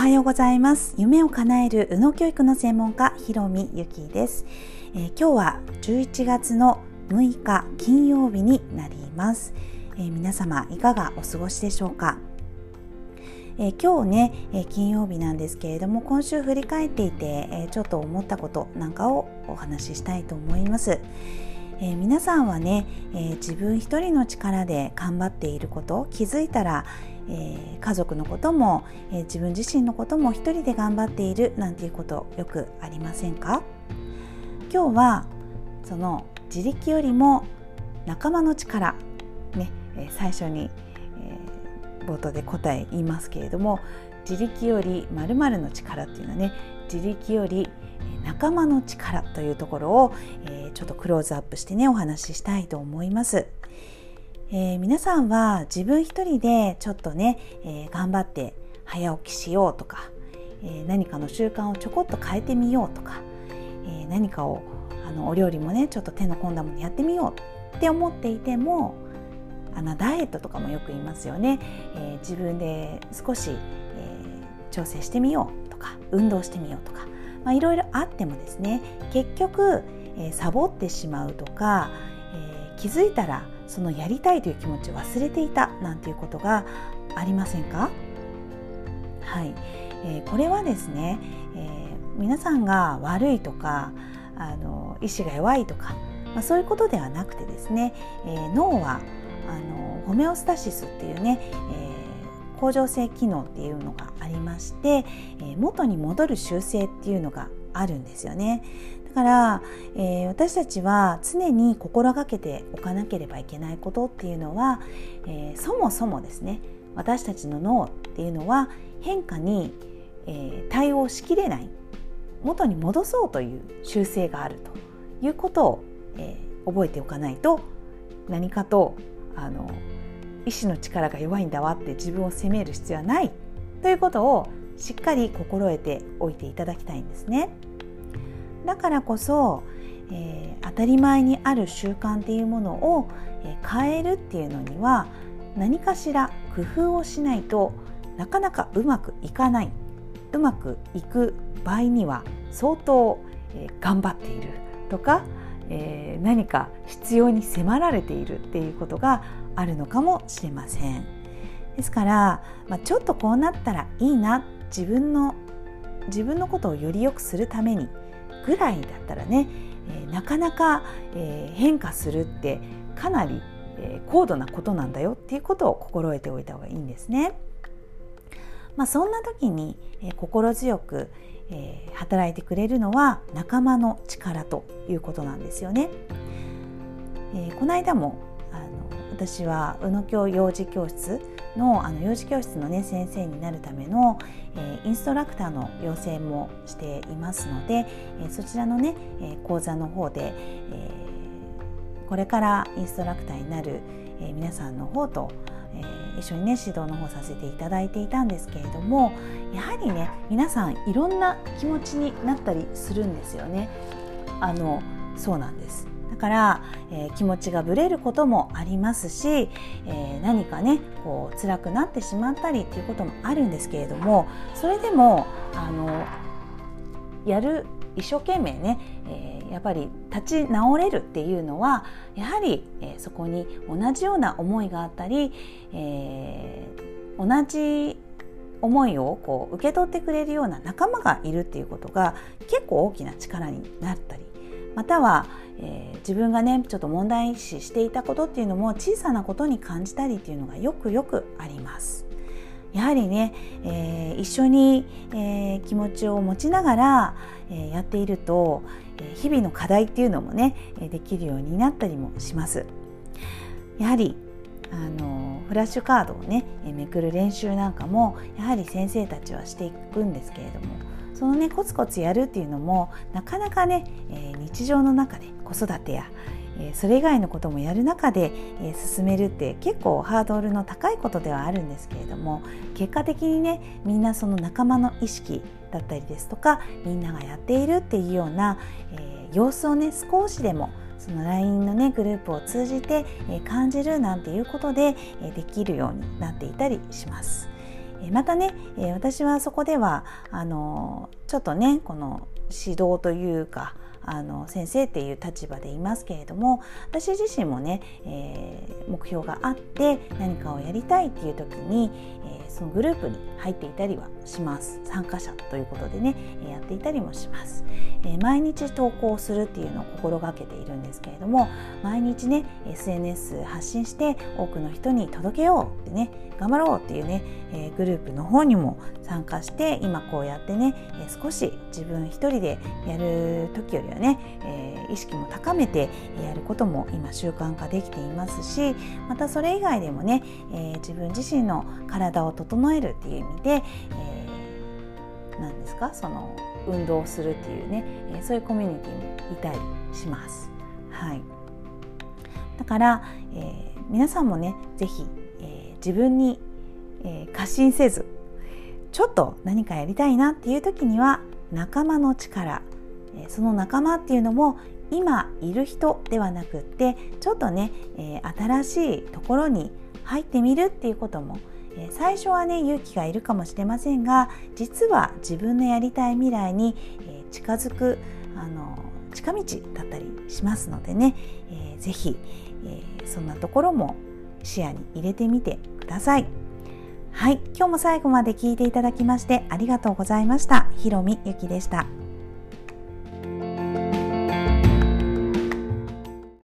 はようございます。夢を叶える宇野教育の専門家ひろみゆきです、えー、今日は11月の6日金曜日になります、えー、皆様いかがお過ごしでしょうか？えー、今日ね、えー、金曜日なんですけれども今週振り返っていて、えー、ちょっと思ったことなんかをお話ししたいと思います、え皆さんはね、え自分一人の力で頑張っていること気づいたら、え家族のことも、え自分自身のことも一人で頑張っているなんていうことよくありませんか？今日はその自力よりも仲間の力ね、え最初に、え冒頭で答え言いますけれども自力より〇〇の力っていうのはね自力より仲間の力というところを、えー、ちょっとクローズアップしてねお話ししたいと思います。えー、皆さんは自分一人でちょっとね、えー、頑張って早起きしようとか、え何かの習慣をちょこっと変えてみようとか、え何かをあのお料理もねちょっと手の込んだものやってみようって思っていてもあのダイエットとかもよく言いますよね、え自分で少し、え調整してみようか運動してみようとかまあ、いろいろあってもですね結局、えー、サボってしまうとか、えー、気づいたらそのやりたいという気持ちを忘れていたなんていうことがありませんか？はい、えー、これはですね、え皆さんが悪いとかあの意志が弱いとか、まあ、そういうことではなくてですね、え脳はあのホメオスタシスっていうね、え恒常性機能っていうのがありまして、え元に戻る習性っていうのがあるんですよね。だから、えー、私たちは常に心がけておかなければいけないことっていうのは、えー、そもそもですね私たちの脳っていうのは変化に、えー、対応しきれない元に戻そうという習性があるということを、え覚えておかないと何かとあの意志の力が弱いんだわって自分を責める必要はないということをしっかり心得ておいていただきたいんですね。だからこそ、えー、当たり前にある習慣っていうものを、え、変えるっていうのには何かしら工夫をしないとなかなかうまくいかないうまくいく場合には相当、えー、頑張っているとか、えー、何か必要に迫られているっていうことがあるのかもしれません。ですから、まあ、ちょっとこうなったらいいな自分の自分のことをより良くするためにぐらいだったらね、えー、なかなか、えー、変化するってかなり、えー、高度なことなんだよっていうことを心得ておいた方がいいんですね。まあ、そんな時に、え心強く、え働いてくれるのは仲間の力ということなんですよね。えこの間もあの私は宇野京幼児教室のあの幼児教室の、ね、先生になるための、えー、インストラクターの養成もしていますので、えー、そちらのね、えー、講座の方で、えこれからインストラクターになる、え皆さんの方と、え一緒にね指導の方させていただいていたんですけれどもやはりね皆さんいろんな気持ちになったりするんですよね。あのそうなんですだから、えー、気持ちがぶれることもありますし、えー、何かねこう辛くなってしまったりっていうこともあるんですけれどもそれでもあのやる一生懸命ね、えー、やっぱり立ち直れるっていうのはやはり、えー、そこに同じような思いがあったり、えー、同じ思いをこう受け取ってくれるような仲間がいるっていうことが結構大きな力になったりまたは、えー、自分がねちょっと問題視していたことっていうのも小さなことに感じたりっていうのがよくよくあります。やはりね、えー、一緒に、えー、気持ちを持ちながら、えー、やっていると、え日々の課題っていうのもねできるようになったりもします。やはりあのフラッシュカードをねめくる練習なんかもやはり先生たちはしていくんですけれどもそのねコツコツやるっていうのもなかなかね、えー、日常の中で子育てや、それ以外のこともやる中で、進めるって結構ハードルの高いことではあるんですけれども結果的にねみんなその仲間の意識だったりですとかみんながやっているっていうような、え様子をね少しでもその LINE のねグループを通じて、え感じるなんていうことで、えできるようになっていたりします。またね私はそこではあのちょっとねこの指導というかあの先生っていう立場でいますけれども私自身もね、えー、目標があって何かをやりたいっていう時に、えー、そのグループに入っていたりはします。参加者ということでねやっていたりもします、え、毎日投稿するっていうのを心がけているんですけれども毎日ね SNS 発信して多くの人に届けようってね頑張ろうっていうね、え、グループの方にも参加して今こうやってね、え、少し自分一人でやる時よりはね、え、意識も高めてやることも今習慣化できていますしまたそれ以外でもね、え自分自身の体を整えるっていう意味で、え何ですか？その運動するっていうね、えそういうコミュニティもいたりします。はい、だから、え皆さんもね是非自分に、えー、過信せずちょっと何かやりたいなっていう時には仲間の力、え、その仲間っていうのも今いる人ではなくってちょっとね、えー、新しいところに入ってみるっていうことも、えー、最初はね勇気がいるかもしれませんが実は自分のやりたい未来に、えー、近づくあの近道だったりしますのでね、えー、ぜひ、えー、そんなところも視野に入れてみてください。はい、今日も最後まで聞いていただきましてありがとうございました。ひろみゆきでした。